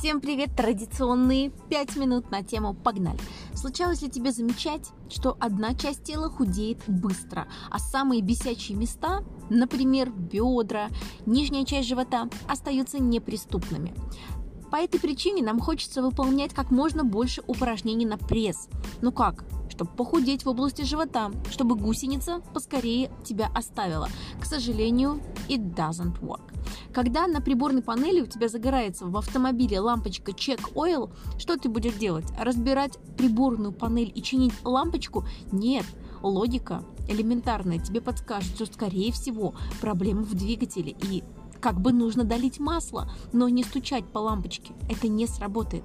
Всем привет! Традиционные 5 минут на тему «Погнали!». Случалось ли тебе замечать, что одна часть тела худеет быстро, а самые бесячие места, например, бедра, нижняя часть живота, остаются неприступными? По этой причине нам хочется выполнять как можно больше упражнений на пресс. Ну как? чтобы похудеть в области живота, чтобы гусеница поскорее тебя оставила. К сожалению, it doesn't work. Когда на приборной панели у тебя загорается в автомобиле лампочка Check Oil, что ты будешь делать? Разбирать приборную панель и чинить лампочку? Нет, логика элементарная тебе подскажет, что скорее всего проблема в двигателе и как бы нужно долить масло, но не стучать по лампочке. Это не сработает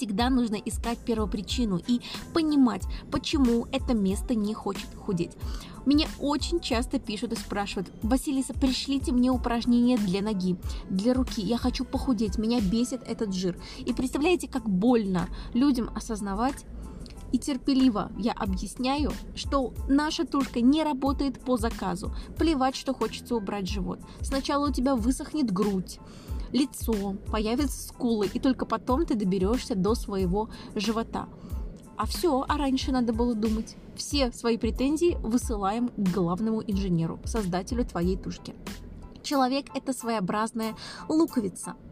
всегда нужно искать первопричину и понимать, почему это место не хочет худеть. Меня очень часто пишут и спрашивают, Василиса, пришлите мне упражнения для ноги, для руки, я хочу похудеть, меня бесит этот жир. И представляете, как больно людям осознавать, и терпеливо я объясняю, что наша тушка не работает по заказу. Плевать, что хочется убрать живот. Сначала у тебя высохнет грудь, лицо, появятся скулы, и только потом ты доберешься до своего живота. А все, а раньше надо было думать. Все свои претензии высылаем к главному инженеру, создателю твоей тушки. Человек – это своеобразная луковица –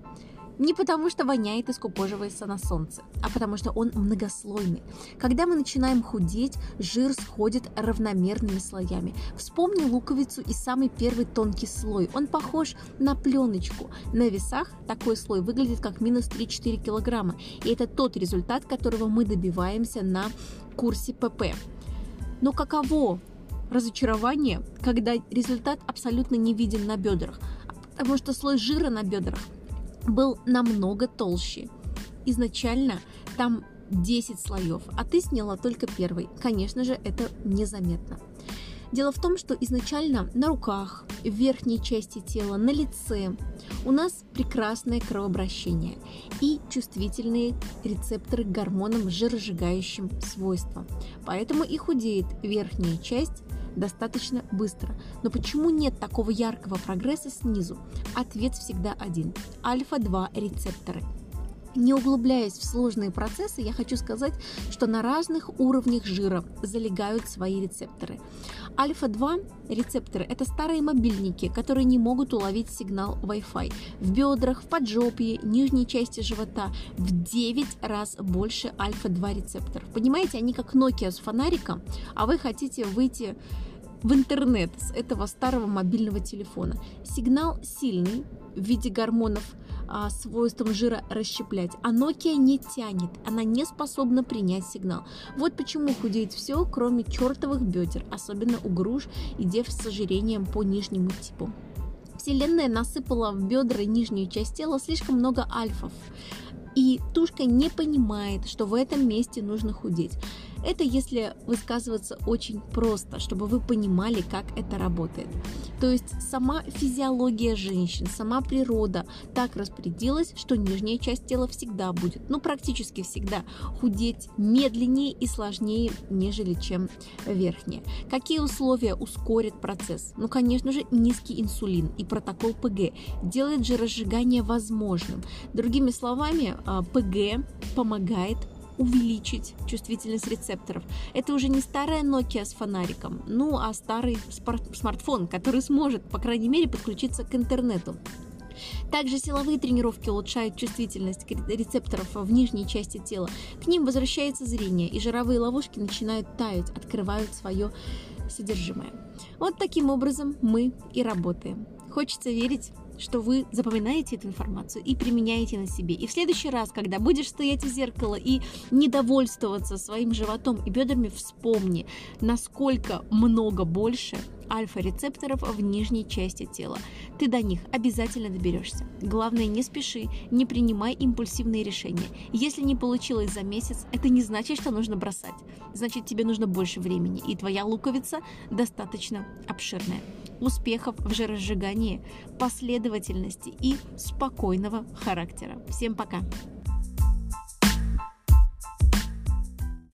не потому, что воняет и скукоживается на солнце, а потому что он многослойный. Когда мы начинаем худеть, жир сходит равномерными слоями. Вспомни луковицу и самый первый тонкий слой. Он похож на пленочку. На весах такой слой выглядит как минус 3-4 килограмма. И это тот результат, которого мы добиваемся на курсе ПП. Но каково разочарование, когда результат абсолютно не виден на бедрах? Потому что слой жира на бедрах – был намного толще. Изначально там 10 слоев, а ты сняла только первый. Конечно же, это незаметно. Дело в том, что изначально на руках, в верхней части тела, на лице у нас прекрасное кровообращение и чувствительные рецепторы к гормонам с жиросжигающим свойством. Поэтому и худеет верхняя часть достаточно быстро. Но почему нет такого яркого прогресса снизу? Ответ всегда один. Альфа-2 рецепторы. Не углубляясь в сложные процессы, я хочу сказать, что на разных уровнях жира залегают свои рецепторы. Альфа-2 рецепторы – это старые мобильники, которые не могут уловить сигнал Wi-Fi. В бедрах, в поджопье, нижней части живота в 9 раз больше альфа-2 рецепторов. Понимаете, они как Nokia с фонариком, а вы хотите выйти в интернет с этого старого мобильного телефона. Сигнал сильный в виде гормонов а, свойством жира расщеплять, а Nokia не тянет, она не способна принять сигнал. Вот почему худеет все, кроме чертовых бедер, особенно у груш и дев с ожирением по нижнему типу. Вселенная насыпала в бедра и нижнюю часть тела слишком много альфов. И тушка не понимает, что в этом месте нужно худеть. Это если высказываться очень просто, чтобы вы понимали, как это работает. То есть сама физиология женщин, сама природа так распорядилась, что нижняя часть тела всегда будет, ну практически всегда, худеть медленнее и сложнее, нежели чем верхняя. Какие условия ускорят процесс? Ну, конечно же, низкий инсулин и протокол ПГ делает жиросжигание возможным. Другими словами, а, ПГ помогает увеличить чувствительность рецепторов. Это уже не старая Nokia с фонариком, ну а старый смартфон, который сможет, по крайней мере, подключиться к интернету. Также силовые тренировки улучшают чувствительность рецепторов в нижней части тела. К ним возвращается зрение, и жировые ловушки начинают таять, открывают свое содержимое. Вот таким образом мы и работаем. Хочется верить, что вы запоминаете эту информацию и применяете на себе. И в следующий раз, когда будешь стоять у зеркала и недовольствоваться своим животом и бедрами, вспомни, насколько много больше альфа-рецепторов в нижней части тела. Ты до них обязательно доберешься. Главное, не спеши, не принимай импульсивные решения. Если не получилось за месяц, это не значит, что нужно бросать. Значит, тебе нужно больше времени, и твоя луковица достаточно обширная. Успехов в жиросжигании, последовательности и спокойного характера. Всем пока!